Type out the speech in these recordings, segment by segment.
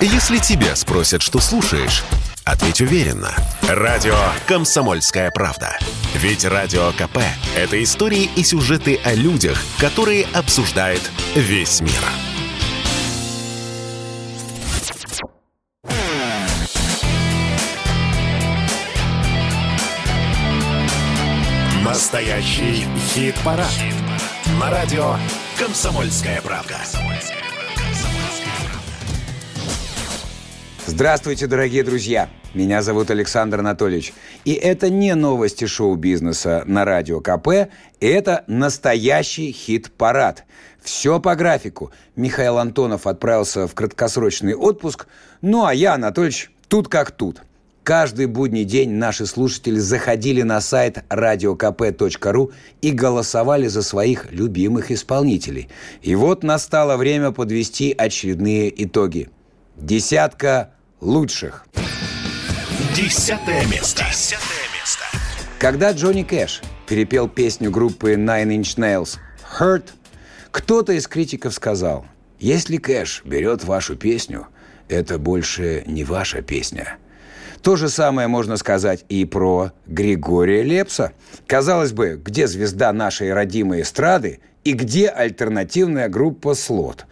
Если тебя спросят, что слушаешь, ответь уверенно. Радио «Комсомольская правда». Ведь Радио КП – это истории и сюжеты о людях, которые обсуждает весь мир. Настоящий хит-парад. На радио «Комсомольская правда». Здравствуйте, дорогие друзья! Меня зовут Александр Анатольевич. И это не новости шоу-бизнеса на Радио КП, это настоящий хит-парад. Все по графику. Михаил Антонов отправился в краткосрочный отпуск, ну а я, Анатольевич, тут как тут. Каждый будний день наши слушатели заходили на сайт radiokp.ru и голосовали за своих любимых исполнителей. И вот настало время подвести очередные итоги. Десятка лучших. Десятое место. Десятое место. Когда Джонни Кэш перепел песню группы Nine Inch Nails «Hurt», кто-то из критиков сказал, «Если Кэш берет вашу песню, это больше не ваша песня». То же самое можно сказать и про Григория Лепса. Казалось бы, где звезда нашей родимой эстрады и где альтернативная группа «Слот»?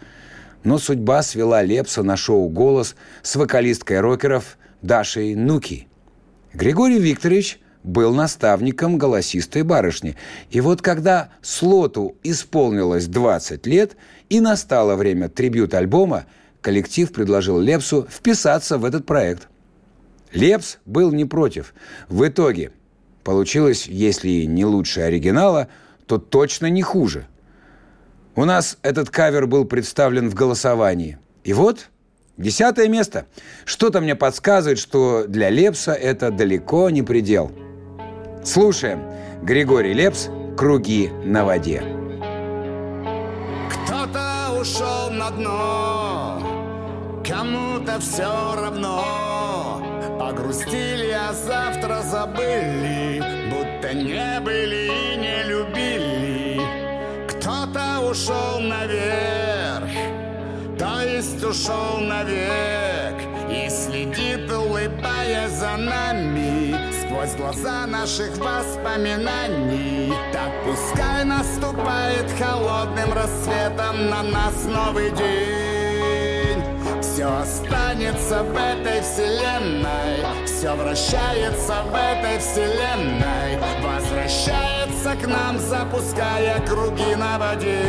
Но судьба свела Лепса на шоу «Голос» с вокалисткой рокеров Дашей Нуки. Григорий Викторович был наставником голосистой барышни. И вот когда Слоту исполнилось 20 лет и настало время трибют-альбома, коллектив предложил Лепсу вписаться в этот проект – Лепс был не против. В итоге получилось, если не лучше оригинала, то точно не хуже. У нас этот кавер был представлен в голосовании. И вот десятое место. Что-то мне подсказывает, что для Лепса это далеко не предел. Слушаем. Григорий Лепс «Круги на воде». Кто-то ушел на дно, кому-то все равно. Погрустили, а завтра забыли, будто не были и не любили. Ушел наверх, то есть ушел навек, и следит, улыбаясь за нами, сквозь глаза наших воспоминаний. Так пускай наступает холодным рассветом на нас новый день. Останется в этой вселенной. Все вращается в этой вселенной. Возвращается к нам, запуская круги на воде.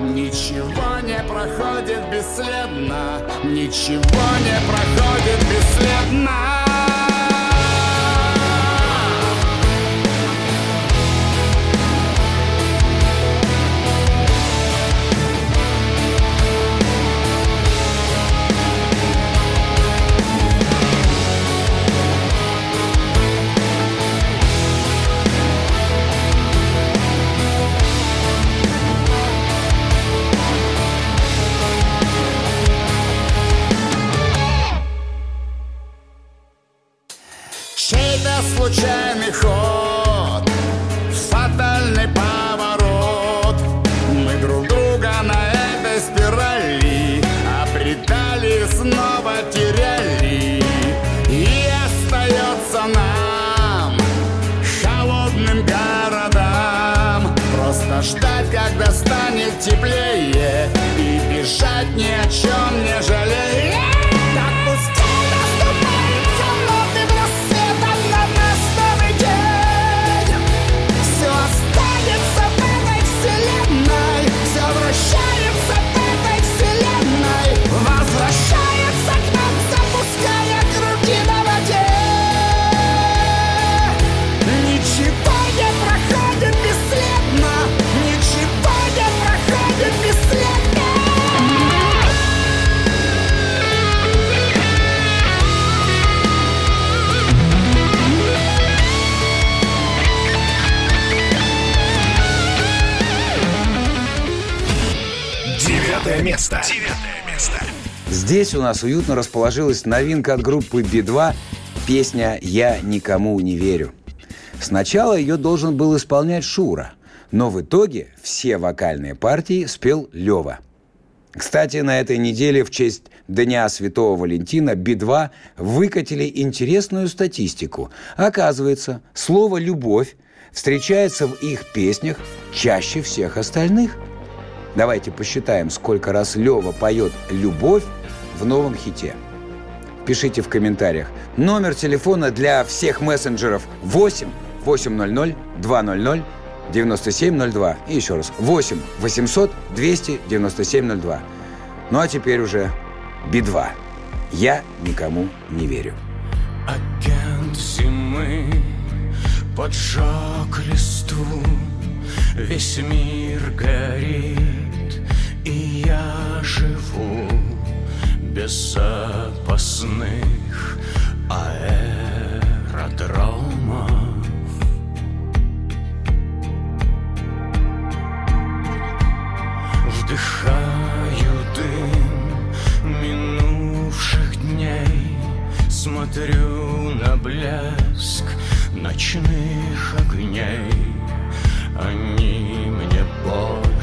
Ничего не проходит бесследно. Ничего не проходит бесследно Здесь у нас уютно расположилась новинка от группы Би-2 песня «Я никому не верю». Сначала ее должен был исполнять Шура, но в итоге все вокальные партии спел Лева. Кстати, на этой неделе в честь Дня Святого Валентина Би-2 выкатили интересную статистику. Оказывается, слово «любовь» встречается в их песнях чаще всех остальных. Давайте посчитаем, сколько раз Лева поет «любовь» в новом хите. Пишите в комментариях. Номер телефона для всех мессенджеров 8 800 200 9702. И еще раз. 8 800 200 9702. Ну а теперь уже Би-2. Я никому не верю. Агент зимы поджег листу, Весь мир горит, и я живу без запасных аэродромов. Вдыхаю дым минувших дней, Смотрю на блеск ночных огней. Они мне больше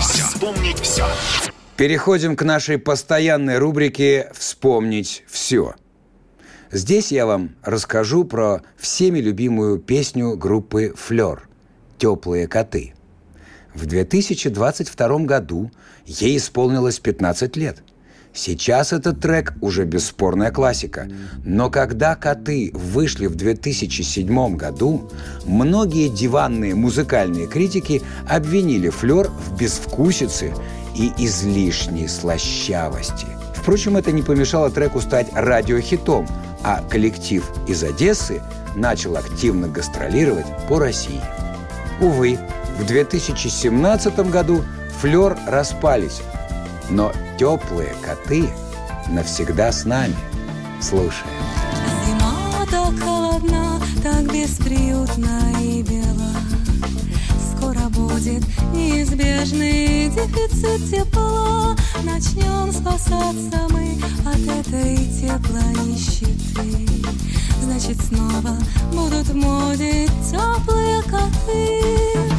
все. Вспомнить все. Переходим к нашей постоянной рубрике «Вспомнить все». Здесь я вам расскажу про всеми любимую песню группы «Флёр» «Теплые коты». В 2022 году ей исполнилось 15 лет. Сейчас этот трек уже бесспорная классика. Но когда «Коты» вышли в 2007 году, многие диванные музыкальные критики обвинили «Флёр» в безвкусице и излишней слащавости. Впрочем, это не помешало треку стать радиохитом, а коллектив из Одессы начал активно гастролировать по России. Увы, в 2017 году «Флёр» распались, но теплые коты навсегда с нами. Слушаем. Зима так холодна, так бесприютна и бела. Скоро будет неизбежный дефицит тепла. Начнем спасаться мы от этой теплой нищеты. Значит, снова будут в моде теплые коты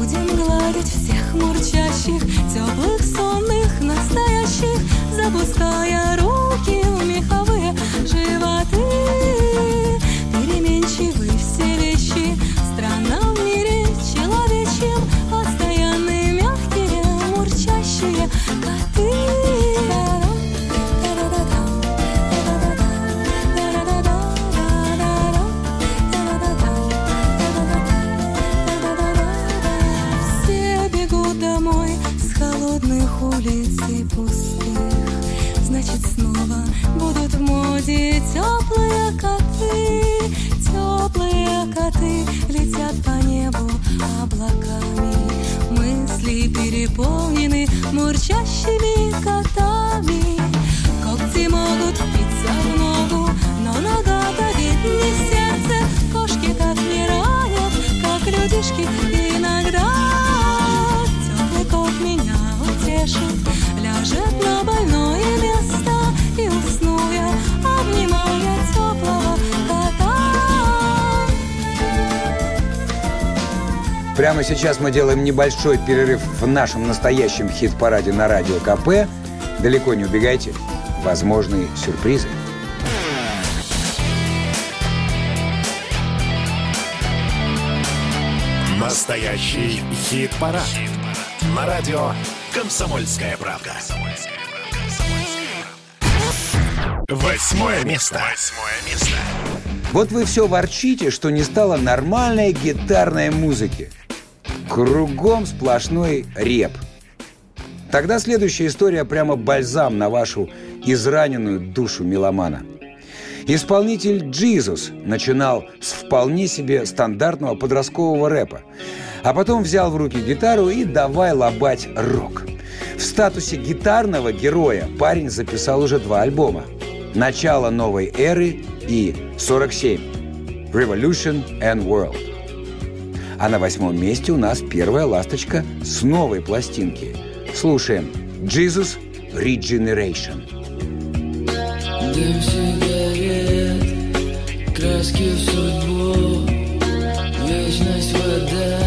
Будем гладить всех мурчащих Теплых, сонных, настоящих. Запуская руки в меховые животы холодных улиц и пустых. Значит, снова будут в моде теплые коты. Теплые коты летят по небу облаками. Мысли переполнены мурчащими котами. Когти могут впиться в ногу, но нога давит не сердце. Кошки так не как людишки Прямо сейчас мы делаем небольшой перерыв в нашем настоящем хит-параде на радио КП. Далеко не убегайте. Возможные сюрпризы. Настоящий хит-парад. На радио «Комсомольская правда». Восьмое место. Восьмое место. Вот вы все ворчите, что не стало нормальной гитарной музыки. Кругом сплошной реп. Тогда следующая история прямо бальзам на вашу израненную душу меломана. Исполнитель Джизус начинал с вполне себе стандартного подросткового рэпа, а потом взял в руки гитару и давай лобать рок. В статусе гитарного героя парень записал уже два альбома. «Начало новой эры» и «47» «Revolution and World». А на восьмом месте у нас первая ласточка с новой пластинки. Слушаем «Jesus Regeneration». Дым сигарет, краски в судьбу, вечность вода,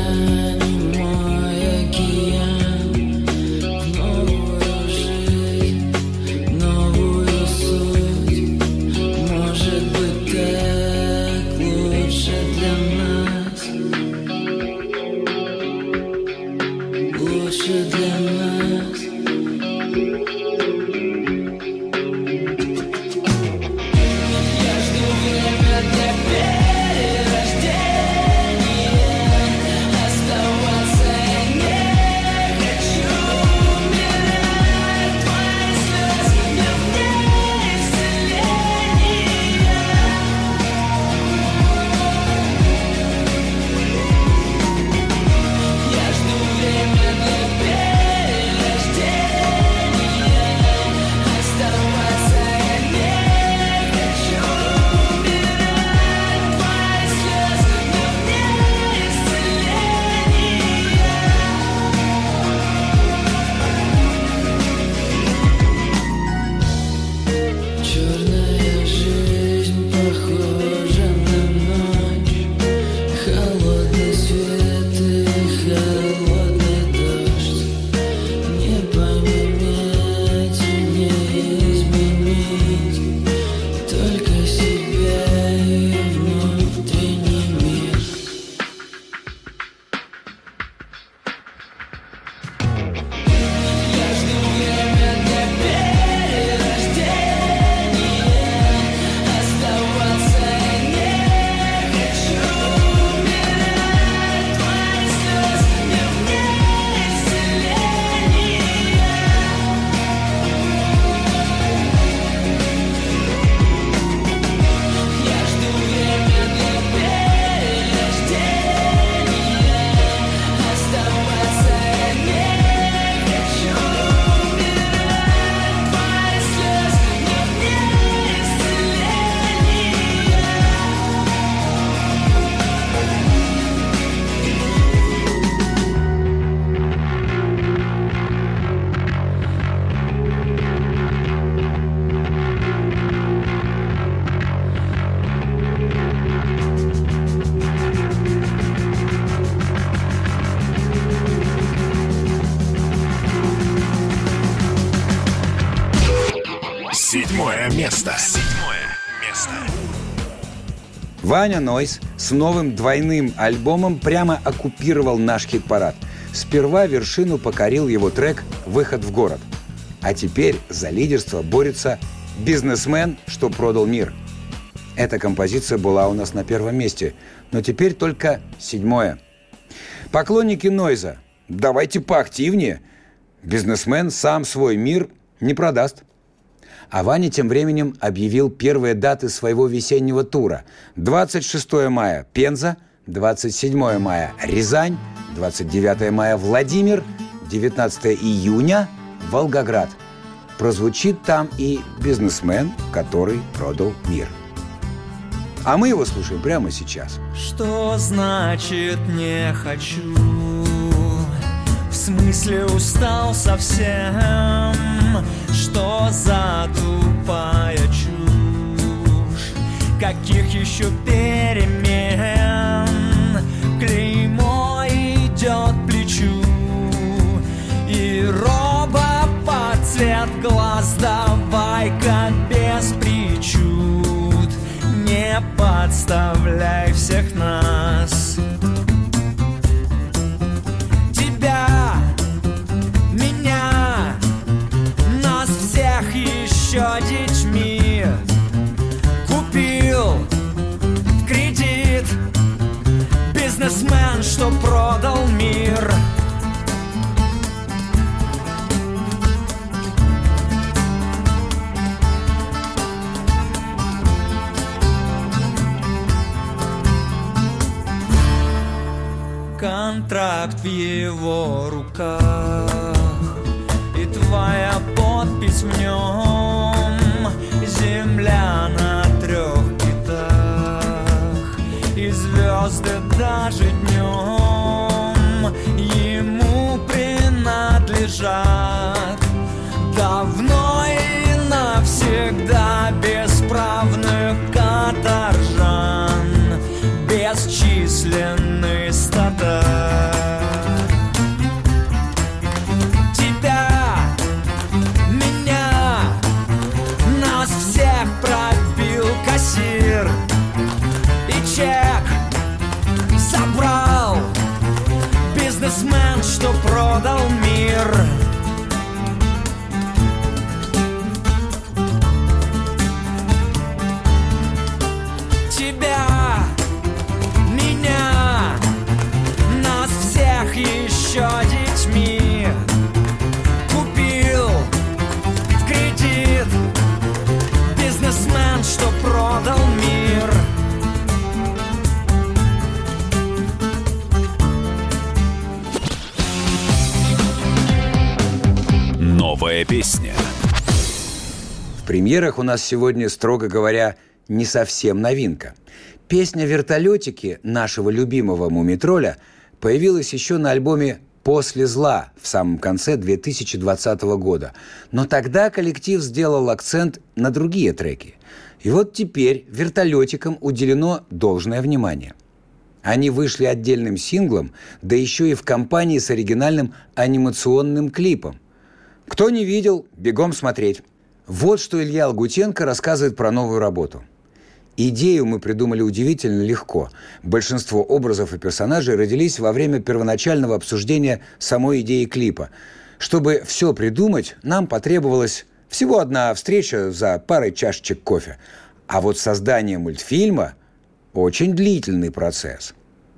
Ваня Нойс с новым двойным альбомом прямо оккупировал наш хит-парад. Сперва вершину покорил его трек «Выход в город». А теперь за лидерство борется «Бизнесмен, что продал мир». Эта композиция была у нас на первом месте, но теперь только седьмое. Поклонники Нойза, давайте поактивнее. Бизнесмен сам свой мир не продаст. А Ваня тем временем объявил первые даты своего весеннего тура. 26 мая – Пенза, 27 мая – Рязань, 29 мая – Владимир, 19 июня – Волгоград. Прозвучит там и бизнесмен, который продал мир. А мы его слушаем прямо сейчас. Что значит не хочу? В смысле устал совсем? Что за тупая чушь? Каких еще перемен? Клеймо идет плечу И роба под цвет глаз Давай-ка без причуд Не подставляй всех нас всех еще детьми. Купил в кредит Бизнесмен, что продал мир. Контракт в его руках премьерах у нас сегодня, строго говоря, не совсем новинка. Песня «Вертолетики» нашего любимого мумитроля появилась еще на альбоме «После зла» в самом конце 2020 года. Но тогда коллектив сделал акцент на другие треки. И вот теперь «Вертолетикам» уделено должное внимание. Они вышли отдельным синглом, да еще и в компании с оригинальным анимационным клипом. Кто не видел, бегом смотреть. Вот что Илья Алгутенко рассказывает про новую работу. Идею мы придумали удивительно легко. Большинство образов и персонажей родились во время первоначального обсуждения самой идеи клипа. Чтобы все придумать, нам потребовалась всего одна встреча за парой чашечек кофе. А вот создание мультфильма – очень длительный процесс.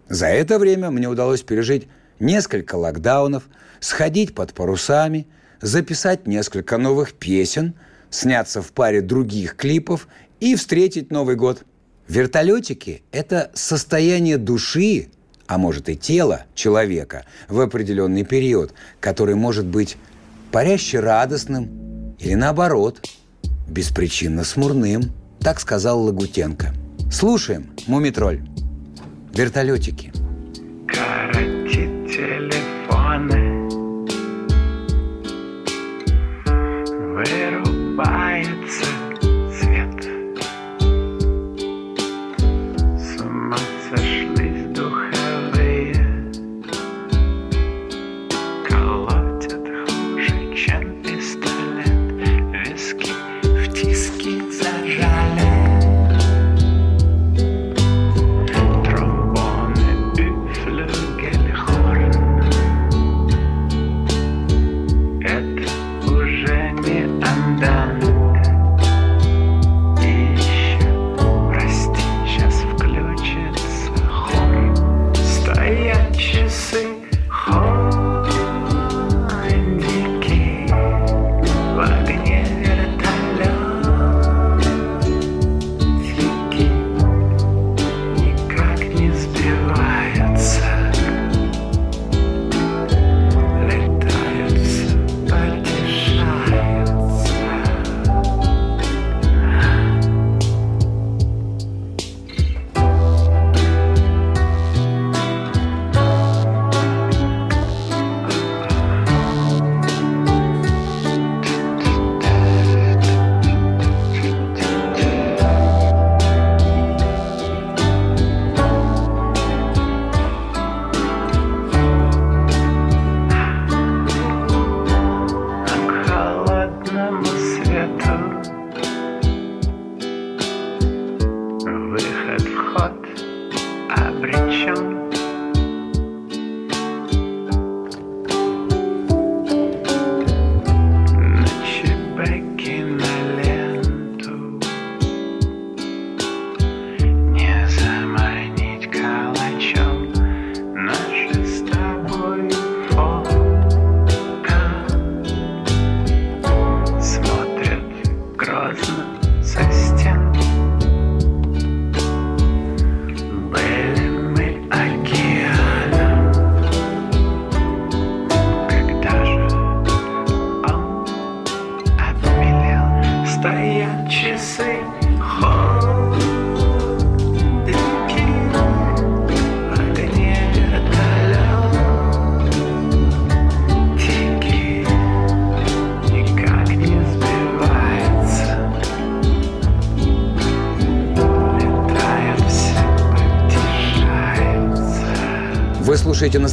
За это время мне удалось пережить несколько локдаунов, сходить под парусами, записать несколько новых песен, сняться в паре других клипов и встретить Новый год. Вертолетики – это состояние души, а может и тела человека в определенный период, который может быть паряще радостным или наоборот, беспричинно смурным, так сказал Лагутенко. Слушаем, Мумитроль. Вертолетики. Короче, телефоны Вырубается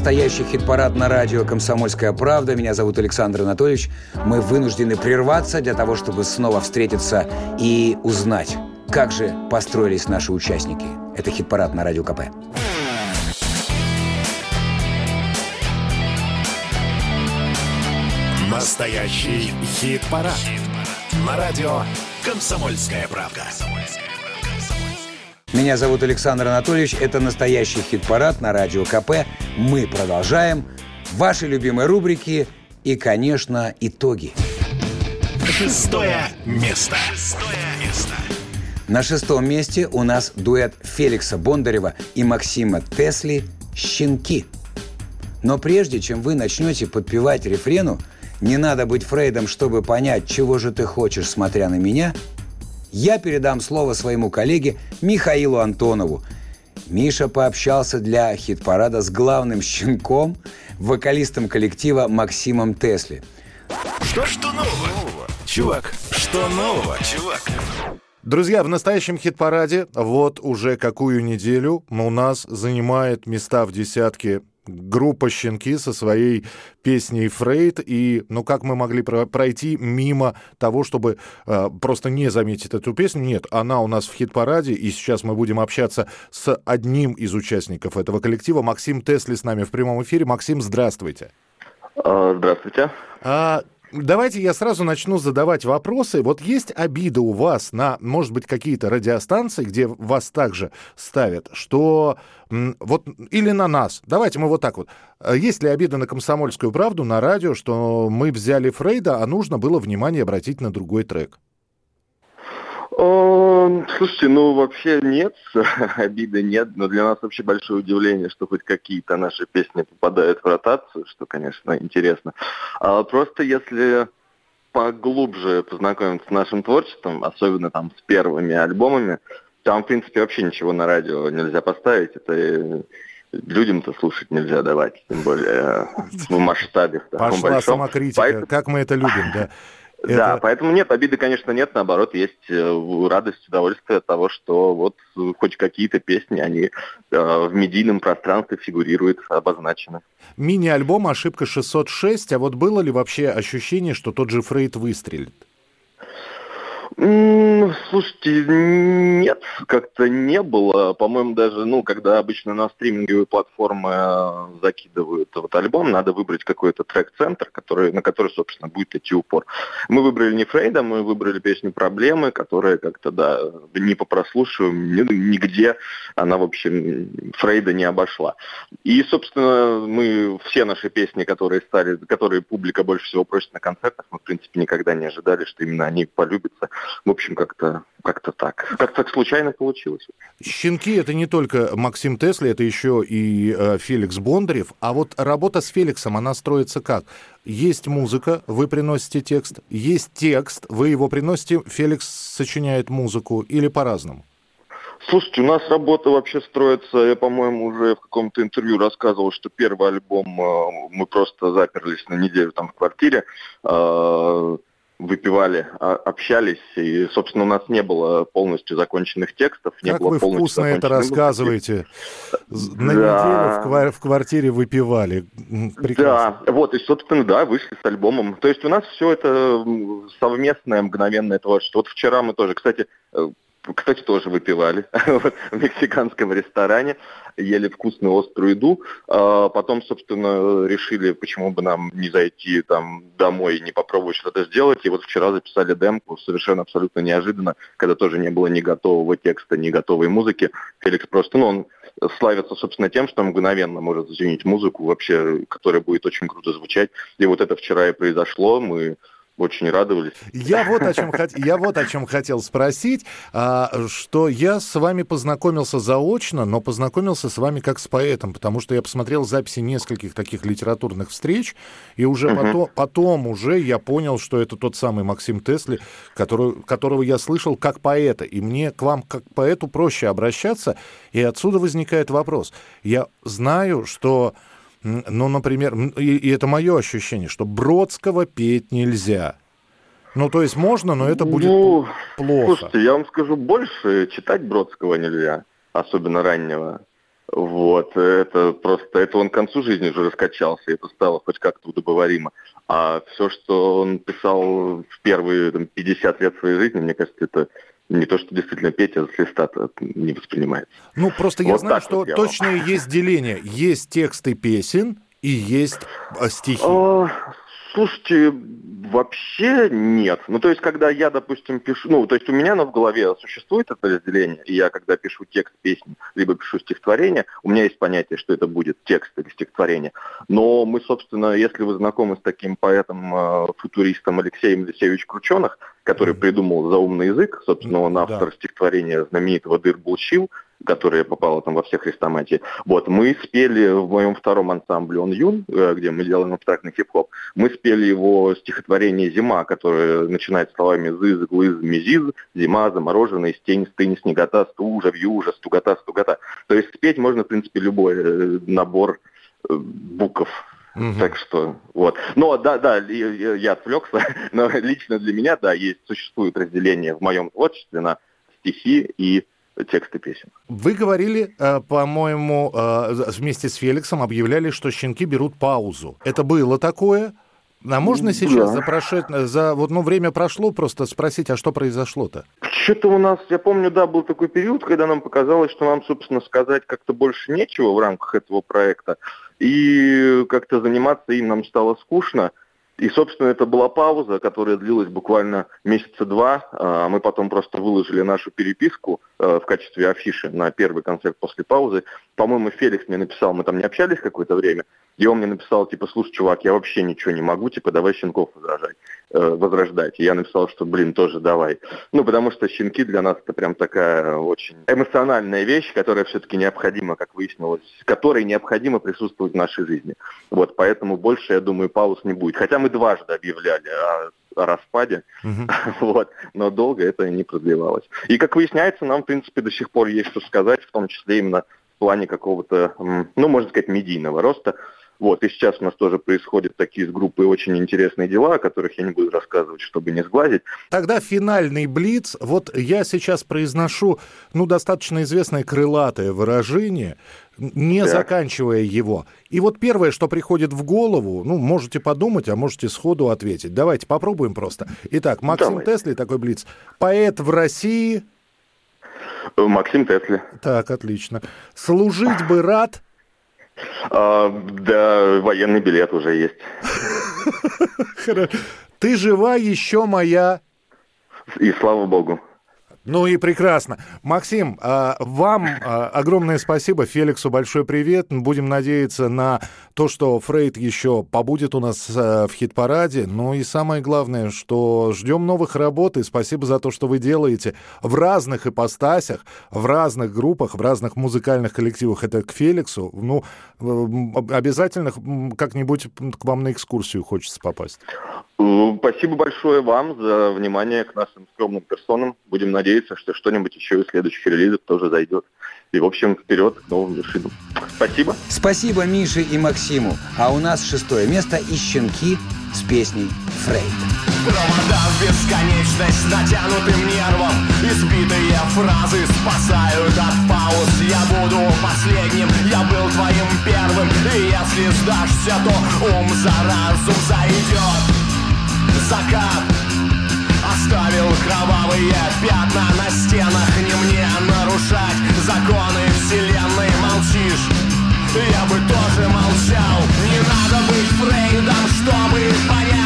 настоящий хит-парад на радио «Комсомольская правда». Меня зовут Александр Анатольевич. Мы вынуждены прерваться для того, чтобы снова встретиться и узнать, как же построились наши участники. Это хит-парад на радио КП. Настоящий хит-парад. На радио «Комсомольская правда». Меня зовут Александр Анатольевич. Это настоящий хит-парад на радио КП. Мы продолжаем. Ваши любимые рубрики и, конечно, итоги. Шестое место. Шестое место. На шестом месте у нас дуэт Феликса Бондарева и Максима Тесли «Щенки». Но прежде чем вы начнете подпевать рефрену «Не надо быть Фрейдом, чтобы понять, чего же ты хочешь, смотря на меня», я передам слово своему коллеге Михаилу Антонову. Миша пообщался для хит-парада с главным щенком, вокалистом коллектива Максимом Тесли. Что, что нового? Чувак, что нового, чувак? Друзья, в настоящем хит-параде вот уже какую неделю у нас занимает места в десятке группа «Щенки» со своей песней «Фрейд». И, ну, как мы могли про- пройти мимо того, чтобы э, просто не заметить эту песню? Нет, она у нас в хит-параде, и сейчас мы будем общаться с одним из участников этого коллектива. Максим Тесли с нами в прямом эфире. Максим, здравствуйте. А, Здравствуйте. А, давайте я сразу начну задавать вопросы. Вот есть обида у вас на, может быть, какие-то радиостанции, где вас также ставят, что вот или на нас. Давайте мы вот так вот. А Есть ли обида на комсомольскую правду на радио, что мы взяли Фрейда, а нужно было внимание обратить на другой трек? О, Слушайте, ну вообще нет, обиды нет, но для нас вообще большое удивление, что хоть какие-то наши песни попадают в ротацию, что, конечно, интересно. А просто если поглубже познакомиться с нашим творчеством, особенно там с первыми альбомами, там, в принципе, вообще ничего на радио нельзя поставить, это э, людям-то слушать нельзя давать, тем более э, в масштабе в таком Пошла большом. самокритика, Поэтому- как мы это любим, да. Да, Это- поэтому нет, обиды, конечно, нет, наоборот, есть э, радость, удовольствие от того, что вот хоть какие-то песни, они э, в медийном пространстве фигурируют, обозначены. Мини-альбом «Ошибка 606», а вот было ли вообще ощущение, что тот же Фрейд выстрелит? Слушайте, нет, как-то не было. По-моему, даже, ну, когда обычно на стриминговые платформы э, закидывают вот альбом, надо выбрать какой-то трек-центр, который, на который, собственно, будет идти упор. Мы выбрали не Фрейда, мы выбрали песню «Проблемы», которая как-то, да, не по прослушиванию, ни- нигде она, в общем, Фрейда не обошла. И, собственно, мы все наши песни, которые стали, которые публика больше всего просит на концертах, мы, в принципе, никогда не ожидали, что именно они полюбятся. В общем, как-то как-то так. Как-то так случайно получилось. Щенки это не только Максим Тесли, это еще и э, Феликс Бондарев. А вот работа с Феликсом, она строится как? Есть музыка, вы приносите текст, есть текст, вы его приносите, Феликс сочиняет музыку или по-разному? Слушайте, у нас работа вообще строится, я, по-моему, уже в каком-то интервью рассказывал, что первый альбом э, мы просто заперлись на неделю там в квартире, э, выпивали, а- общались, и, собственно, у нас не было полностью законченных текстов, не Как было вы полностью вкусно это музыки. рассказываете. З- На Да. неделю в, ква- в квартире выпивали. Прекрасно. Да, вот, и, собственно, да, вышли с альбомом. То есть у нас все это совместное, мгновенное творчество. Вот вчера мы тоже, кстати, э, кстати, тоже выпивали в мексиканском ресторане, ели вкусную острую еду. А потом, собственно, решили, почему бы нам не зайти там домой и не попробовать что-то сделать. И вот вчера записали демку совершенно абсолютно неожиданно, когда тоже не было ни готового текста, ни готовой музыки. Феликс просто, ну, он славится, собственно, тем, что мгновенно может сочинить музыку вообще, которая будет очень круто звучать. И вот это вчера и произошло. Мы очень радовались. Я вот о чем, я вот о чем хотел спросить, а, что я с вами познакомился заочно, но познакомился с вами как с поэтом, потому что я посмотрел записи нескольких таких литературных встреч, и уже угу. потом, потом уже я понял, что это тот самый Максим Тесли, который, которого я слышал как поэта, и мне к вам как поэту проще обращаться, и отсюда возникает вопрос. Я знаю, что ну, например, и, и это мое ощущение, что Бродского петь нельзя. Ну, то есть можно, но это будет ну, плохо. Слушайте, я вам скажу больше, читать Бродского нельзя, особенно раннего. Вот, это просто, это он к концу жизни уже раскачался, это стало хоть как-то удобоваримо. А все, что он писал в первые там, 50 лет своей жизни, мне кажется, это не то, что действительно Петя с листа не воспринимается. Ну, просто я вот знаю, что вот точно есть деление. Есть тексты песен и есть а, стихи. А, Слушайте, вообще нет. Ну, то есть, когда я, допустим, пишу... Ну, то есть, у меня на в голове существует это разделение, и я, когда пишу текст песни, либо пишу стихотворение, у меня есть понятие, что это будет текст или стихотворение. Но мы, собственно, если вы знакомы с таким поэтом-футуристом э, Алексеем Алексеевич Крученых, который придумал заумный язык, собственно, он автор да. стихотворения знаменитого «Дыр Булщил», которая попала там во все хрестоматии. Вот, мы спели в моем втором ансамбле «Он Юн», э, где мы делаем абстрактный хип-хоп, мы спели его стихотворение «Зима», которое начинает словами «зыз, глыз, мизиз», «зима, замороженная, стень, стынь, снегота, стужа, вьюжа, стугота, стугота». То есть спеть можно, в принципе, любой э, набор э, букв Угу. Так что, вот. Но, да, да, я, я отвлекся, но лично для меня, да, есть, существует разделение в моем творчестве на стихи и тексты песен. Вы говорили, э, по-моему, э, вместе с Феликсом объявляли, что щенки берут паузу. Это было такое? А можно сейчас да. за прошед... за вот ну время прошло, просто спросить, а что произошло-то? Что-то у нас, я помню, да, был такой период, когда нам показалось, что нам, собственно, сказать как-то больше нечего в рамках этого проекта, и как-то заниматься им нам стало скучно. И, собственно, это была пауза, которая длилась буквально месяца два. А, мы потом просто выложили нашу переписку э, в качестве афиши на первый концерт после паузы. По-моему, Феликс мне написал, мы там не общались какое-то время, и он мне написал, типа, слушай, чувак, я вообще ничего не могу, типа, давай щенков возражать, э, возрождать. И я написал, что, блин, тоже давай. Ну, потому что щенки для нас это прям такая очень эмоциональная вещь, которая все-таки необходима, как выяснилось, которой необходимо присутствовать в нашей жизни. Вот, поэтому больше, я думаю, пауз не будет. Хотя мы дважды объявляли о о распаде, угу. вот, но долго это не продлевалось. И, как выясняется, нам, в принципе, до сих пор есть что сказать, в том числе именно в плане какого-то, ну, можно сказать, медийного роста. Вот, и сейчас у нас тоже происходят такие с группой очень интересные дела, о которых я не буду рассказывать, чтобы не сглазить. Тогда финальный блиц. Вот я сейчас произношу, ну, достаточно известное крылатое выражение, не так. заканчивая его. И вот первое, что приходит в голову, ну, можете подумать, а можете сходу ответить. Давайте попробуем просто. Итак, Максим Давай. Тесли, такой блиц. Поэт в России... Максим Тесли. Так, отлично. Служить бы рад... А, да, военный билет уже есть. Ты жива еще моя... И слава богу. Ну и прекрасно. Максим, а, вам а, огромное спасибо, Феликсу большой привет. Будем надеяться на то, что Фрейд еще побудет у нас а, в хит-параде. Ну и самое главное, что ждем новых работ, и спасибо за то, что вы делаете в разных ипостасях, в разных группах, в разных музыкальных коллективах. Это к Феликсу. Ну, обязательно как-нибудь к вам на экскурсию хочется попасть. Спасибо большое вам за внимание к нашим скромным персонам. Будем надеяться, что что-нибудь еще из следующих релизов тоже зайдет. И, в общем, вперед к новым вершинам. Спасибо. Спасибо Мише и Максиму. А у нас шестое место и «Щенки» с песней «Фрейд». Провода в бесконечность натянутым нервом Избитые фразы спасают от пауз Я буду последним, я был твоим первым И если сдашься, то ум за разум зайдет закат. Оставил кровавые пятна на стенах Не мне нарушать законы вселенной. Молчишь, я бы тоже молчал. Не надо быть Фрейдом, чтобы понять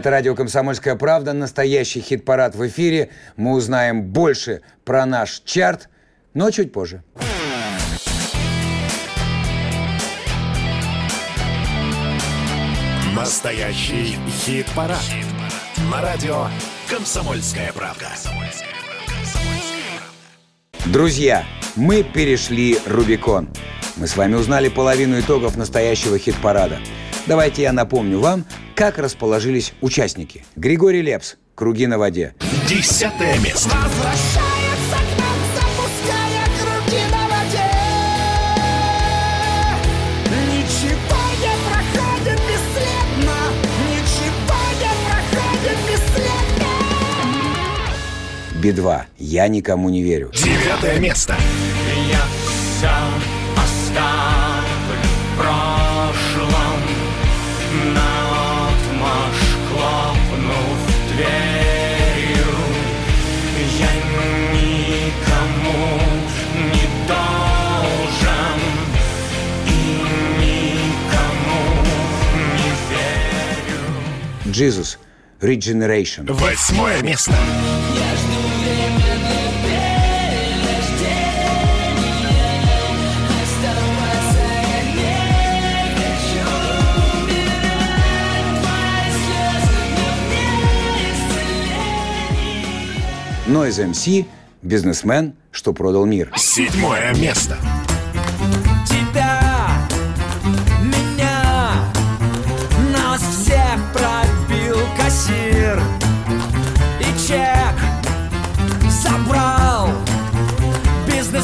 Это радио «Комсомольская правда», настоящий хит-парад в эфире. Мы узнаем больше про наш чарт, но чуть позже. Настоящий хит-парад. На радио «Комсомольская правда». Друзья, мы перешли Рубикон. Мы с вами узнали половину итогов настоящего хит-парада. Давайте я напомню вам, как расположились участники. Григорий Лепс «Круги на воде». Десятое место. Возвращается к нам, запуская круги на воде. Ничего не проходит бесследно, ничего не проходит бесследно. Би-2 «Я никому не верю». Девятое место. Я все оставлю «Джизус» «Regeneration». Восьмое место. Noise MC «Бизнесмен, что продал мир». Седьмое место.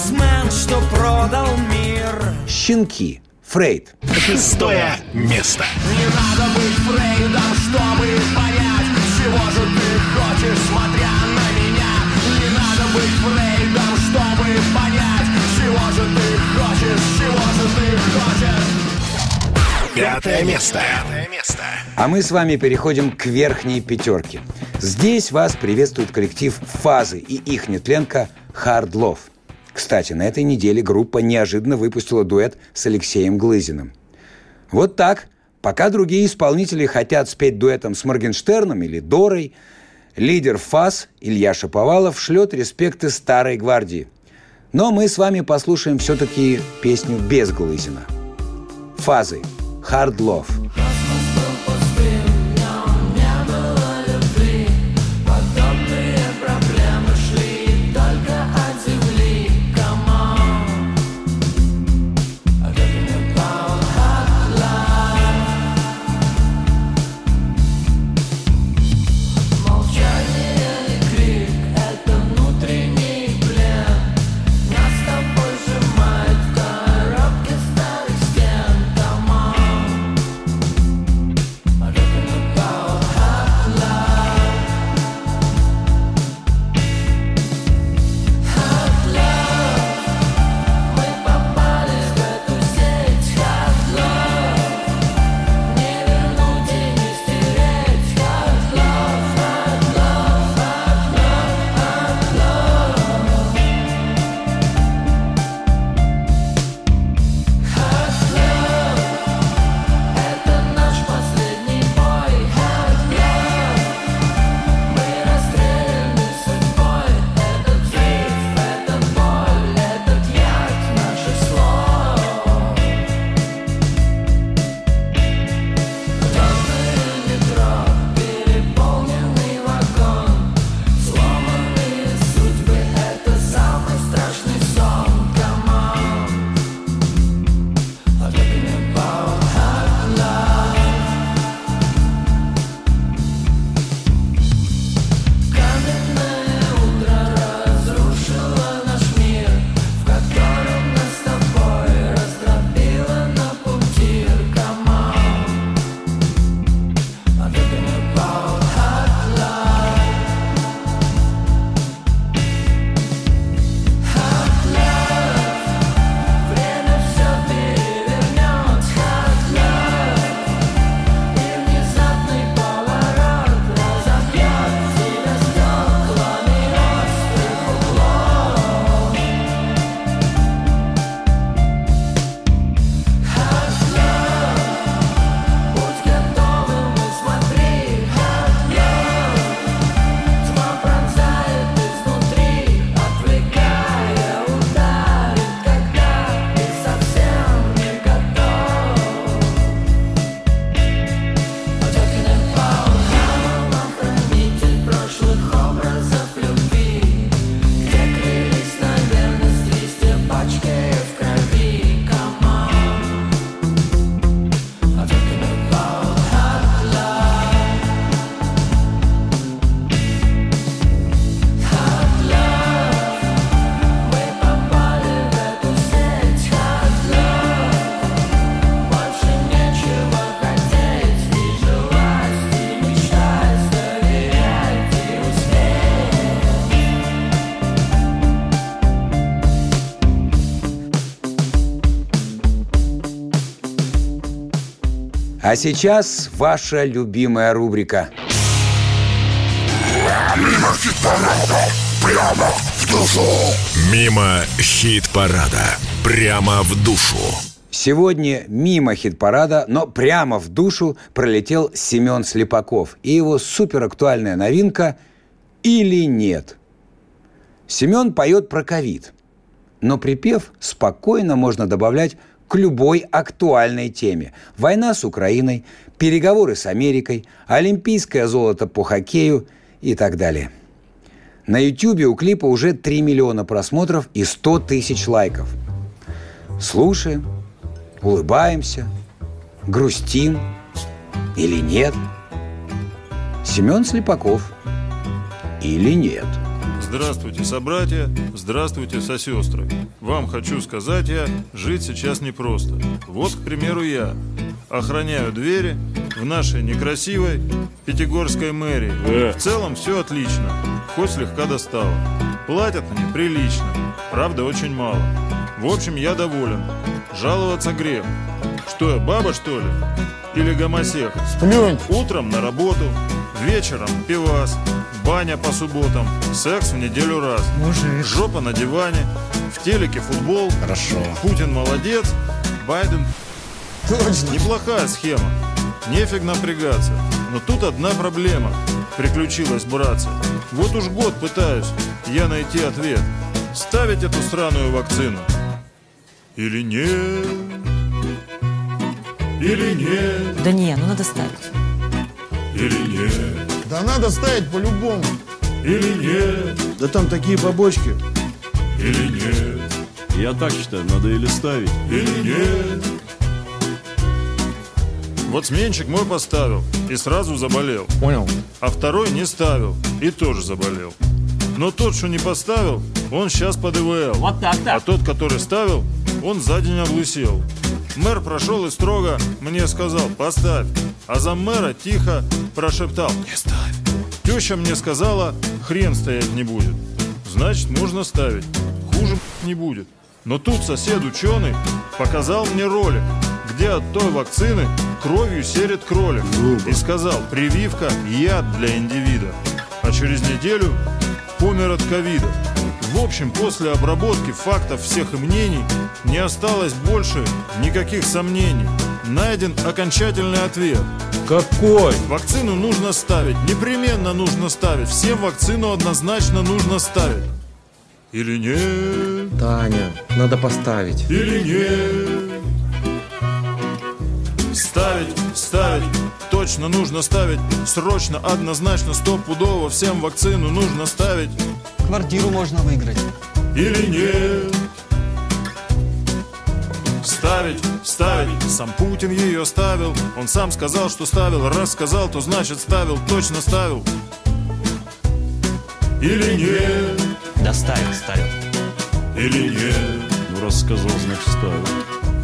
Бизнесмен, что продал мир. «Щенки» Фрейд. Шестое место. Не надо быть Фрейдом, чтобы понять, чего же ты хочешь, смотря на меня. Не надо быть Фрейдом, чтобы понять, чего же ты хочешь, чего же ты хочешь. Пятое место. Пятое место. А мы с вами переходим к верхней пятерке. Здесь вас приветствует коллектив «Фазы» и их нетленка «Hard Love». Кстати, на этой неделе группа неожиданно выпустила дуэт с Алексеем Глызиным. Вот так. Пока другие исполнители хотят спеть дуэтом с Моргенштерном или Дорой, лидер ФАС Илья Шаповалов шлет респекты старой гвардии. Но мы с вами послушаем все-таки песню без Глызина. фазой «Hard Love». А сейчас ваша любимая рубрика. Мимо хит-парада, прямо в душу. Мимо хит-парада, прямо в душу. Сегодня мимо хит-парада, но прямо в душу пролетел Семен Слепаков и его суперактуальная новинка «Или нет». Семен поет про ковид, но припев спокойно можно добавлять к любой актуальной теме. Война с Украиной, переговоры с Америкой, олимпийское золото по хоккею и так далее. На YouTube у клипа уже 3 миллиона просмотров и 100 тысяч лайков. Слушаем, улыбаемся, грустим или нет. Семен Слепаков или нет. Здравствуйте, собратья, здравствуйте, сосестры. Вам хочу сказать я, жить сейчас непросто. Вот, к примеру, я охраняю двери в нашей некрасивой Пятигорской мэрии. В целом все отлично, хоть слегка достало. Платят мне прилично, правда очень мало. В общем, я доволен. Жаловаться грех. Что я, баба, что ли? Или гомосек? Сплюнь! Утром на работу, вечером пивас, баня по субботам, секс в неделю раз. Мужик. Жопа на диване, в телеке футбол. Хорошо. Путин молодец, Байден Точно. неплохая схема. Нефиг напрягаться. Но тут одна проблема. Приключилась, братцы. Вот уж год пытаюсь я найти ответ. Ставить эту сраную вакцину? Или нет? Или нет? Да не, ну надо ставить. Или нет? Да надо ставить по-любому. Или нет? Да там такие побочки. Или нет? Я так считаю, надо или ставить. Или нет? Вот сменщик мой поставил и сразу заболел. Понял. А второй не ставил и тоже заболел. Но тот, что не поставил, он сейчас под ИВЛ. Вот так-то. А тот, который ставил, он за день облысел. Мэр прошел и строго мне сказал «поставь», а заммэра тихо прошептал «не ставь». Теща мне сказала «хрен стоять не будет». Значит, можно ставить. Хуже не будет. Но тут сосед ученый показал мне ролик, где от той вакцины кровью серит кролик. И сказал, прививка – яд для индивида. А через неделю помер от ковида. В общем, после обработки фактов всех и мнений не осталось больше никаких сомнений. Найден окончательный ответ. Какой? Вакцину нужно ставить, непременно нужно ставить. Всем вакцину однозначно нужно ставить. Или нет? Таня, надо поставить. Или нет? Ставить, ставить, точно нужно ставить Срочно, однозначно, стопудово Всем вакцину нужно ставить Квартиру можно выиграть. Или нет? Ставить, ставить, сам Путин ее ставил Он сам сказал, что ставил Раз сказал, то значит ставил, точно ставил Или нет? Да ставил, ставил. Или нет? Ну, раз сказал, значит ставил.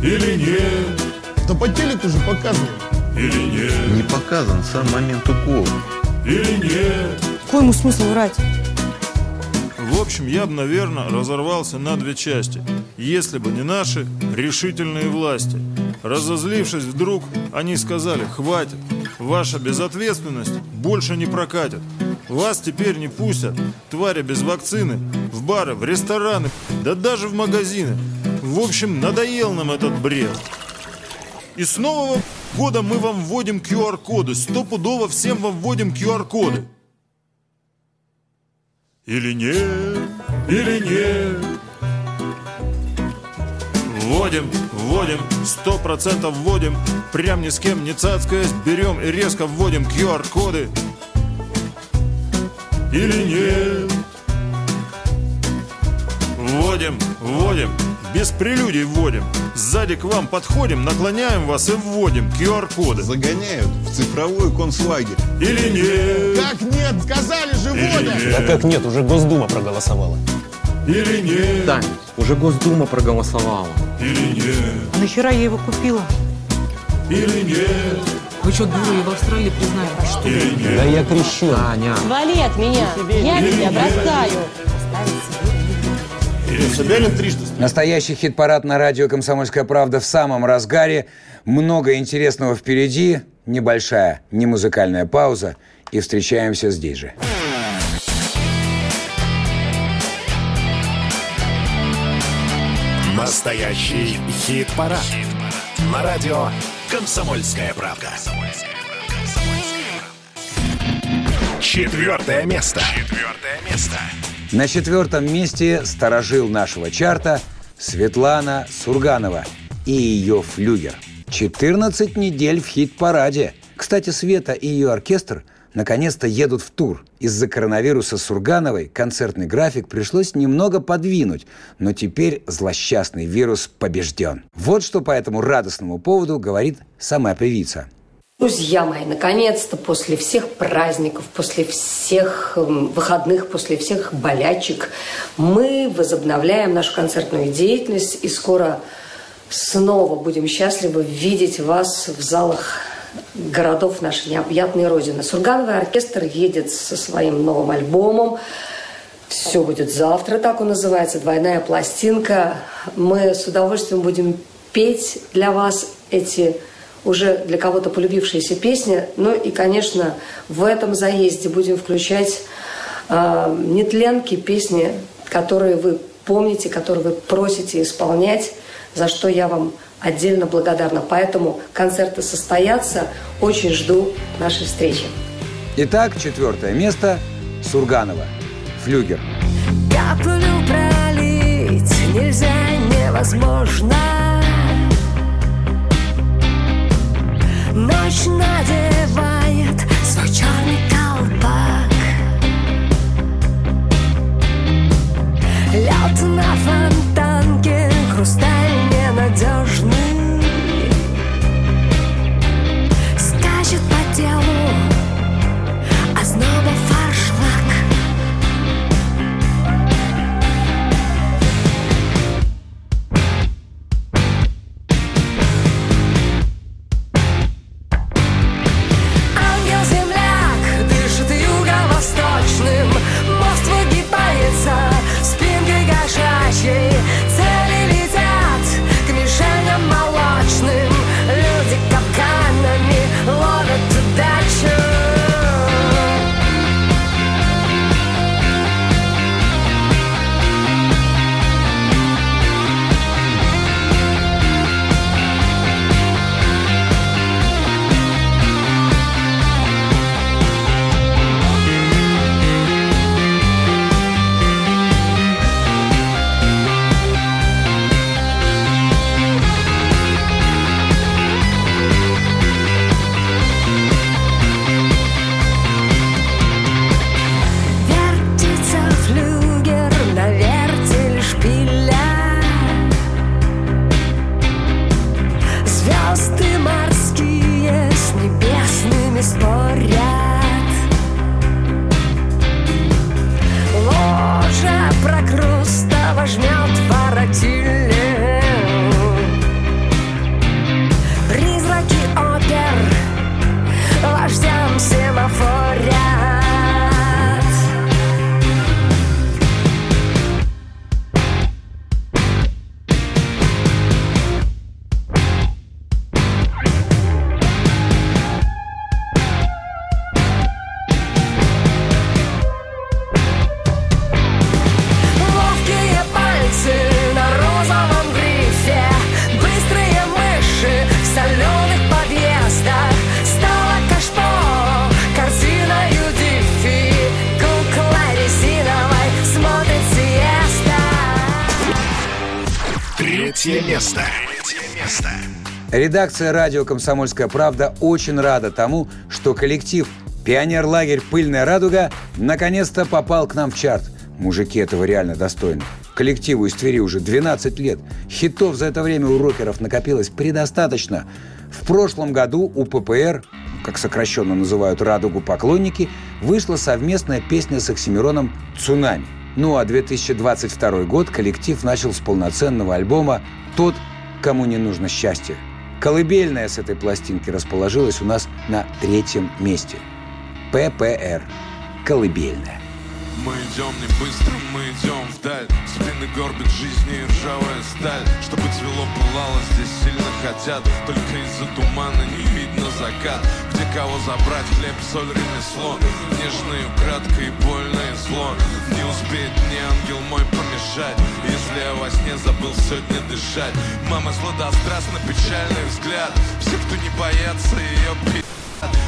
Или нет? Да по телеку же показывали. Или нет? Не показан сам момент укола. Или нет? Какой ему смысл врать? В общем, я бы, наверное, разорвался на две части, если бы не наши решительные власти. Разозлившись вдруг, они сказали, хватит, ваша безответственность больше не прокатит. Вас теперь не пустят, твари без вакцины, в бары, в рестораны, да даже в магазины. В общем, надоел нам этот бред. И с нового года мы вам вводим QR-коды. Стопудово всем вам вводим QR-коды. Или нет, или нет. Вводим, вводим, сто процентов вводим. Прям ни с кем не цацкаясь, берем и резко вводим QR-коды. Или нет. Вводим, вводим, без прелюдий вводим. Сзади к вам подходим, наклоняем вас и вводим QR-коды. Загоняют в цифровой концлагерь. Или нет. Как нет? Сказали же нет. Да как нет, уже Госдума проголосовала. Или нет. Тань, уже Госдума проголосовала. Или нет. А нахера я его купила? Или нет. Вы что, дуры, и в Австралии признали? А что? Или нет. Да я крещен. Таня. Вали от меня, я тебя бросаю. Собянин трижды. Настоящий хит-парад на радио «Комсомольская правда» в самом разгаре. Много интересного впереди. Небольшая немузыкальная пауза. И встречаемся здесь же. Настоящий хит-парад. На радио «Комсомольская правда». Четвертое место. Четвертое место. На четвертом месте сторожил нашего чарта Светлана Сурганова и ее флюгер. 14 недель в хит-параде. Кстати, Света и ее оркестр наконец-то едут в тур. Из-за коронавируса Сургановой концертный график пришлось немного подвинуть, но теперь злосчастный вирус побежден. Вот что по этому радостному поводу говорит сама певица. Друзья мои, наконец-то после всех праздников, после всех эм, выходных, после всех болячек, мы возобновляем нашу концертную деятельность и скоро снова будем счастливы видеть вас в залах городов нашей необъятной Родины. Сургановый оркестр едет со своим новым альбомом. Все будет завтра, так он называется, двойная пластинка. Мы с удовольствием будем петь для вас эти уже для кого-то полюбившиеся песни. Ну и, конечно, в этом заезде будем включать э, нетленки, песни, которые вы помните, которые вы просите исполнять, за что я вам отдельно благодарна. Поэтому концерты состоятся. Очень жду нашей встречи. Итак, четвертое место Сурганова. Флюгер. Каплю пролить нельзя, невозможно Третье место. Редакция радио «Комсомольская правда» очень рада тому, что коллектив «Пионерлагерь Пыльная радуга» наконец-то попал к нам в чарт. Мужики этого реально достойны. Коллективу из Твери уже 12 лет. Хитов за это время у рокеров накопилось предостаточно. В прошлом году у ППР, как сокращенно называют «Радугу» поклонники, вышла совместная песня с Оксимироном «Цунами». Ну а 2022 год коллектив начал с полноценного альбома «Тот, кому не нужно счастье». Колыбельная с этой пластинки расположилась у нас на третьем месте. ППР. Колыбельная. Мы идем не быстро, мы идем вдаль Спины горбит жизни и ржавая сталь Чтобы цвело пылало, здесь сильно хотят Только из-за тумана не видно закат Где кого забрать, хлеб, соль, ремесло. Нежное, краткое и больное зло. Не успеет мне ангел мой помешать. Если я во сне забыл сегодня дышать. Мама сладострастно печальный взгляд. Все, кто не боятся ее пи***.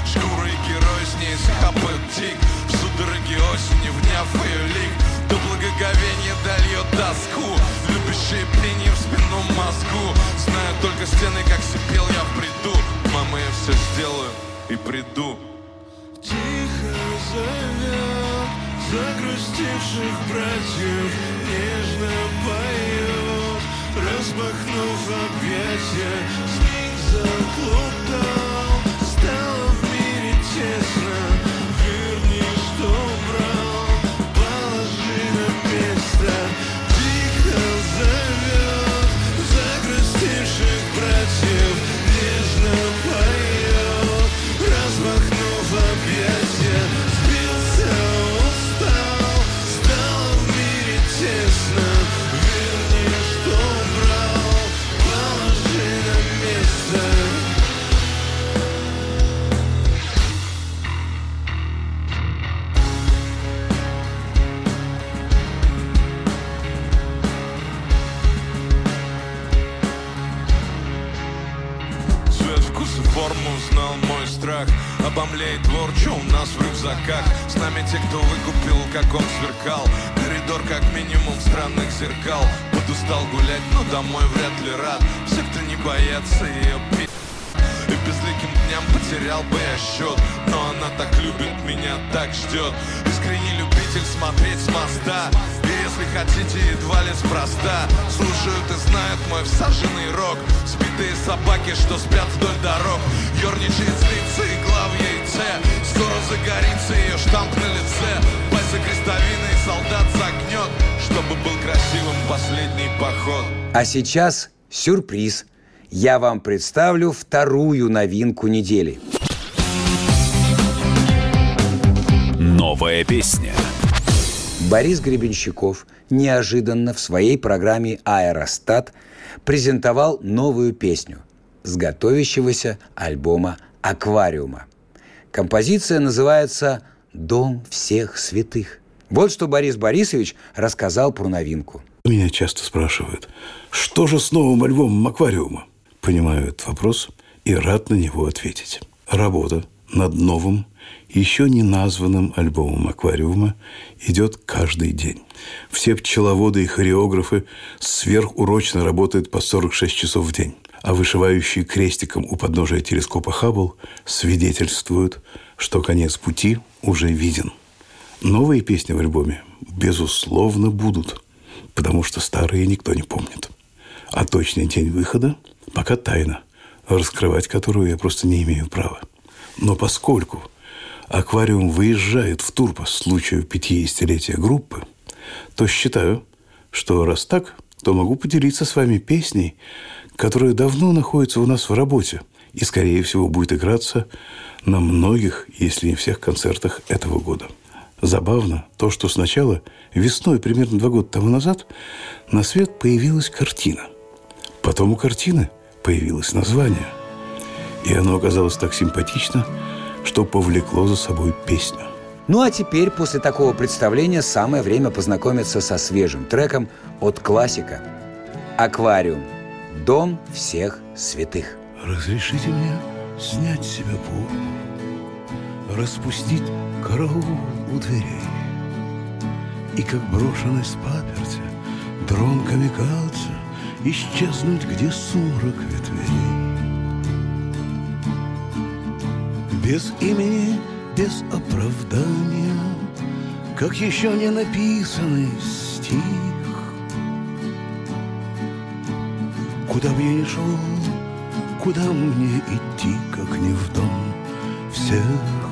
Шкура и герой с ней схапают тик. В судороге осени, вняв ее лик. До благоговения дольет тоску. Любящие пение в спинном мозгу. Знаю только стены, как сипел я приду Мама, я все сделаю и приду. Тихо зовет загрустивших братьев Нежно поет, распахнув объятия С них заплутал, сейчас сюрприз. Я вам представлю вторую новинку недели. Новая песня. Борис Гребенщиков неожиданно в своей программе «Аэростат» презентовал новую песню с готовящегося альбома «Аквариума». Композиция называется «Дом всех святых». Вот что Борис Борисович рассказал про новинку. Меня часто спрашивают, что же с новым альбомом «Аквариума»? Понимаю этот вопрос и рад на него ответить. Работа над новым, еще не названным альбомом «Аквариума» идет каждый день. Все пчеловоды и хореографы сверхурочно работают по 46 часов в день. А вышивающие крестиком у подножия телескопа Хаббл свидетельствуют, что конец пути уже виден. Новые песни в альбоме, безусловно, будут, потому что старые никто не помнит. А точный день выхода пока тайна, раскрывать которую я просто не имею права. Но поскольку аквариум выезжает в тур по случаю 50-летия группы, то считаю, что раз так, то могу поделиться с вами песней, которая давно находится у нас в работе и, скорее всего, будет играться на многих, если не всех концертах этого года. Забавно то, что сначала, весной, примерно два года тому назад, на свет появилась картина. Потом у картины появилось название. И оно оказалось так симпатично, что повлекло за собой песню. Ну а теперь, после такого представления, самое время познакомиться со свежим треком от классика. «Аквариум. Дом всех святых». Разрешите мне снять себя пур, Распустить караул у дверей И как брошенный с паперти Дрон камикадзе Исчезнуть, где сумрак ветвей Без имени, без оправдания Как еще не написанный стих Куда бы я ни шел, куда мне идти, как не в дом всех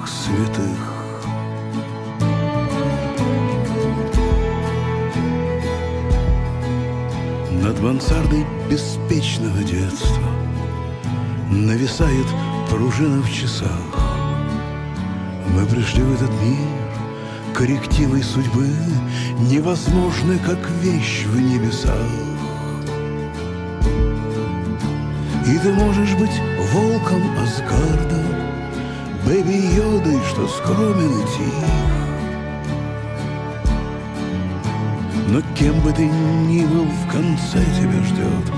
святых? Над мансардой беспечного детства Нависает пружина в часах. Мы пришли в этот мир Коррективой судьбы Невозможны, как вещь в небесах. И ты можешь быть волком Асгарда Бэби Йодой, что скромен и тих Но кем бы ты ни был, в конце тебя ждет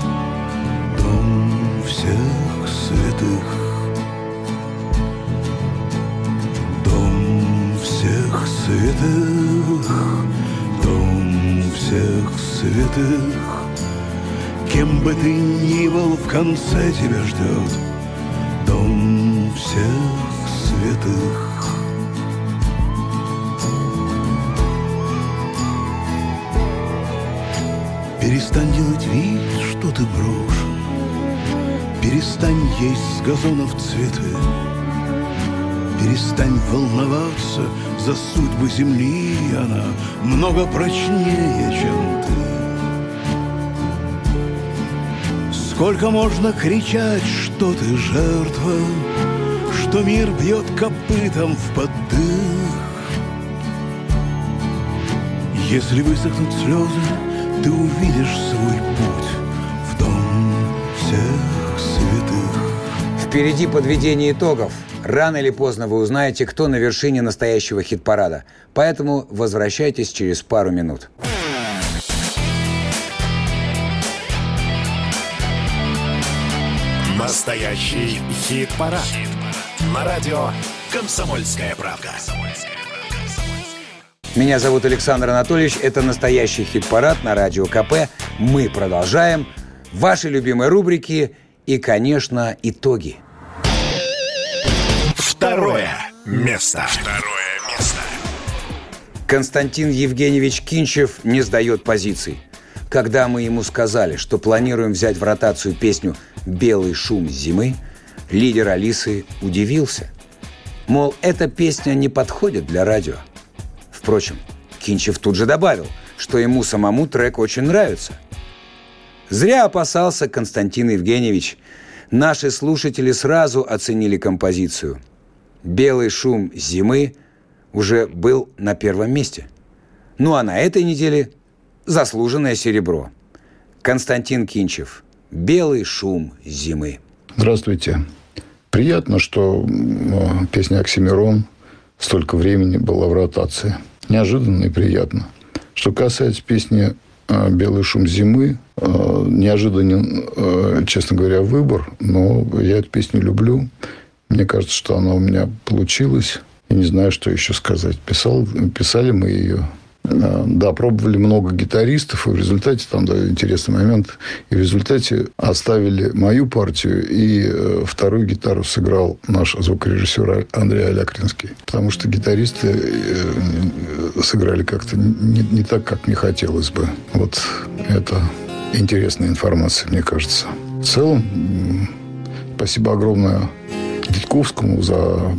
Дом всех святых. Дом всех святых Дом всех святых. Кем бы ты ни был, в конце тебя ждет Дом всех святых Перестань делать вид, что ты брошен. Перестань есть с газонов цветы. Перестань волноваться за судьбу земли. Она много прочнее, чем ты. Сколько можно кричать, что ты жертва Что мир бьет копытом в поддых? Если высохнут слезы, ты увидишь свой путь в дом всех святых. Впереди подведение итогов. Рано или поздно вы узнаете, кто на вершине настоящего хит-парада. Поэтому возвращайтесь через пару минут. Настоящий хит-парад. На радио «Комсомольская правда». Меня зовут Александр Анатольевич. Это настоящий хит-парад на радио КП. Мы продолжаем. Ваши любимые рубрики и, конечно, итоги. Второе место. Второе место. Константин Евгеньевич Кинчев не сдает позиций. Когда мы ему сказали, что планируем взять в ротацию песню «Белый шум зимы», лидер Алисы удивился. Мол, эта песня не подходит для радио. Впрочем, Кинчев тут же добавил, что ему самому трек очень нравится. Зря опасался Константин Евгеньевич. Наши слушатели сразу оценили композицию. «Белый шум зимы» уже был на первом месте. Ну а на этой неделе заслуженное серебро. Константин Кинчев. «Белый шум зимы». Здравствуйте. Приятно, что песня «Оксимирон» столько времени была в ротации. Неожиданно и приятно. Что касается песни э, «Белый шум зимы», э, неожиданен, э, честно говоря, выбор, но я эту песню люблю. Мне кажется, что она у меня получилась. Я не знаю, что еще сказать. Писал, писали мы ее Да, пробовали много гитаристов, и в результате, там, да, интересный момент, и в результате оставили мою партию, и э, вторую гитару сыграл наш звукорежиссер Андрей Алякринский. Потому что гитаристы э, сыграли как-то не, не так, как мне хотелось бы. Вот это интересная информация, мне кажется. В целом, спасибо огромное Дитковскому за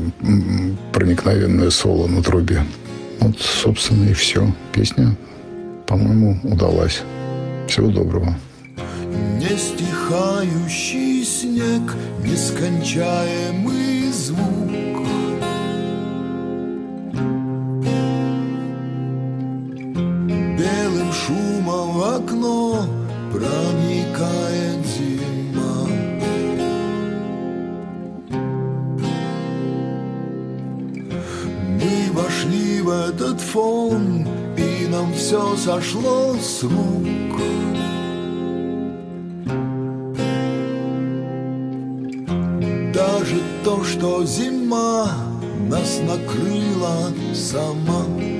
проникновенное соло на трубе. Вот, собственно, и все. Песня, по-моему, удалась. Всего доброго. Не стихающий снег, нескончаемый звук. Белым шумом в окно проникает зима. Вошли в этот фон, и нам все сошло с рук. Даже то, что зима нас накрыла сама.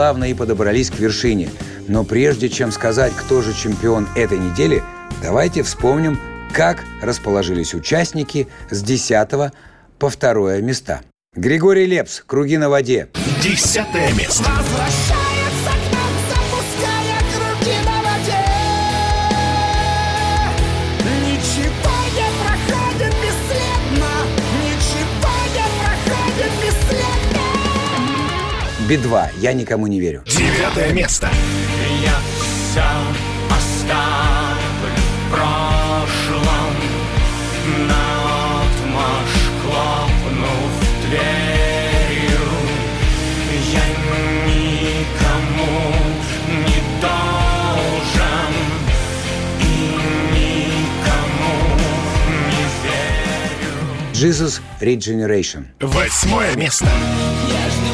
Плавно и подобрались к вершине. Но прежде чем сказать, кто же чемпион этой недели, давайте вспомним, как расположились участники с 10 по второе места. Григорий Лепс «Круги на воде». Десятое место. Возвращается Би-2. Я никому не верю. Девятое место. Я все оставлю в прошлом, наотмашь хлопнув дверью. Я никому не должен и никому не верю. Jesus Regeneration. Восьмое место. Я жду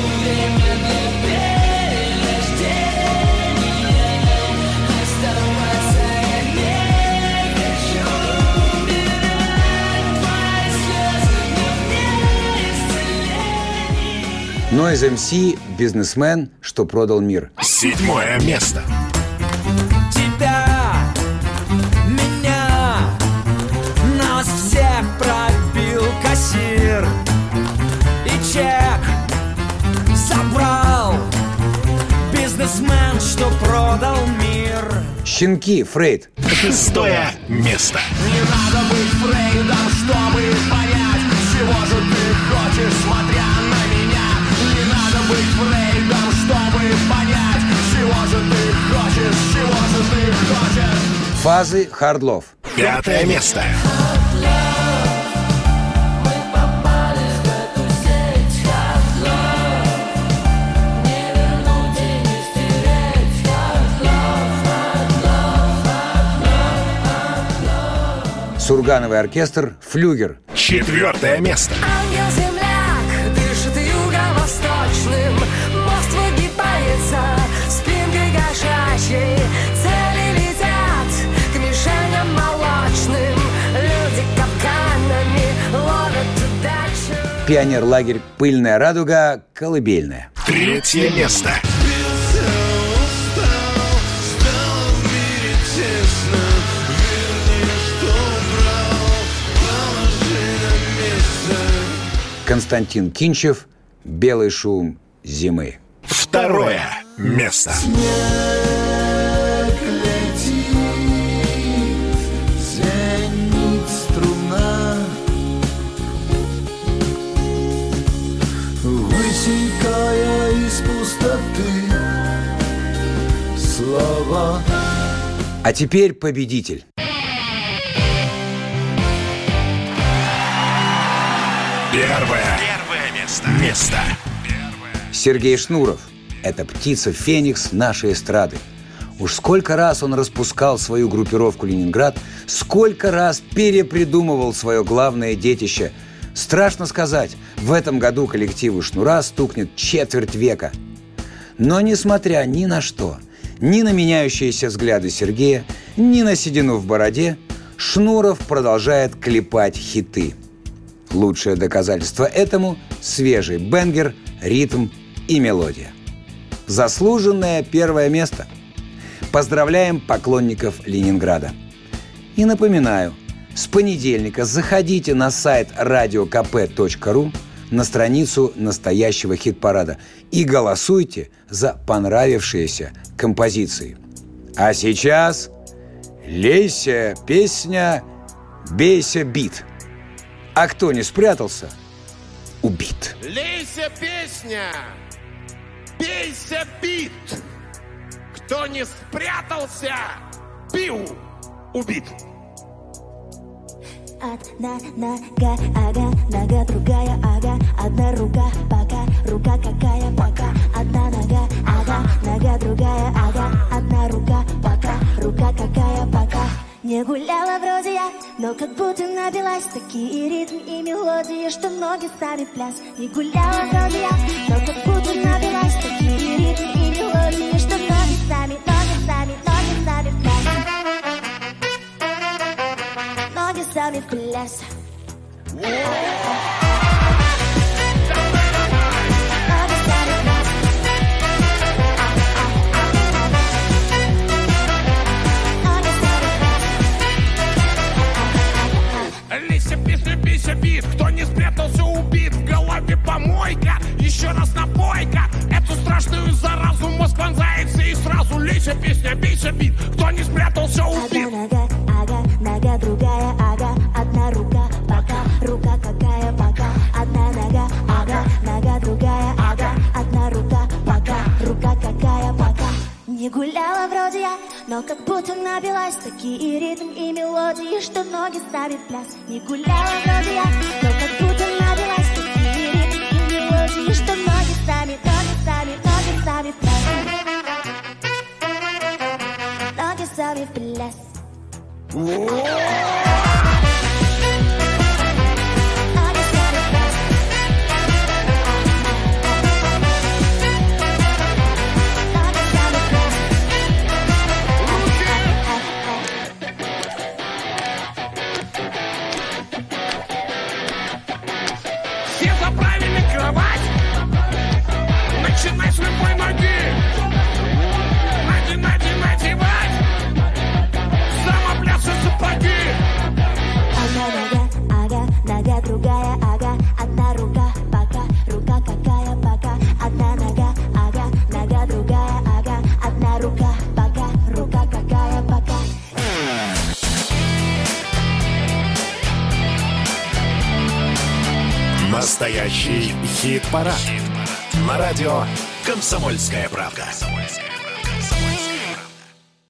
Noise MC – бизнесмен, что продал мир. Седьмое место. Тебя, меня, нас всех пробил кассир И чек забрал бизнесмен, что продал мир Щенки, Фрейд. Шестое место. Не надо быть Фрейдом, чтобы понять, чего же ты хочешь, смотря Фазы Хардлов. Пятое место. Сургановый оркестр «Флюгер». Четвертое место. Ангел-земляк Пионер-лагерь «Пыльная радуга», «Колыбельная». Третье место. Константин Кинчев «Белый шум зимы». Второе место. Звенит Слова А теперь победитель. Первое. Первое место. Место. Сергей Шнуров. Это птица Феникс нашей эстрады. Уж сколько раз он распускал свою группировку «Ленинград», сколько раз перепридумывал свое главное детище. Страшно сказать, в этом году коллективу «Шнура» стукнет четверть века. Но несмотря ни на что, ни на меняющиеся взгляды Сергея, ни на седину в бороде, Шнуров продолжает клепать хиты. Лучшее доказательство этому – свежий бенгер, ритм и мелодия. Заслуженное первое место. Поздравляем поклонников Ленинграда. И напоминаю, с понедельника заходите на сайт radiokp.ru на страницу настоящего хит-парада и голосуйте за понравившиеся композиции. А сейчас лейся песня «Бейся бит». А кто не спрятался, убит. Лейся песня, бейся бит. Кто не спрятался, пиу, убит. Одна нога, ага, нога другая, ага Одна рука, пока, рука какая, пока Одна нога, ага, нога другая, ага Одна рука, пока, рука какая, пока. Не гуляла вроде я, но как будто набилась Такие ритмы и мелодии, что ноги сами пляс. Не гуляла вроде я, но В пляс Лейся песня, бейся бит. Кто не спрятался, убит. В голове помойка, еще раз напойка. Эту страшную заразу мозг вонзается и сразу лейся песня, бейся бит. Кто не спрятался, убит. Но как будто набилась Такие ритм и мелодии, что ноги ставит пляс. Не гуляла вроде я, но как будто набилась Такие ритм и мелодии, что ноги сами, ноги сами, ноги сами в пляс. Ноги сами в пляс Хит-парад. На радио «Комсомольская правда».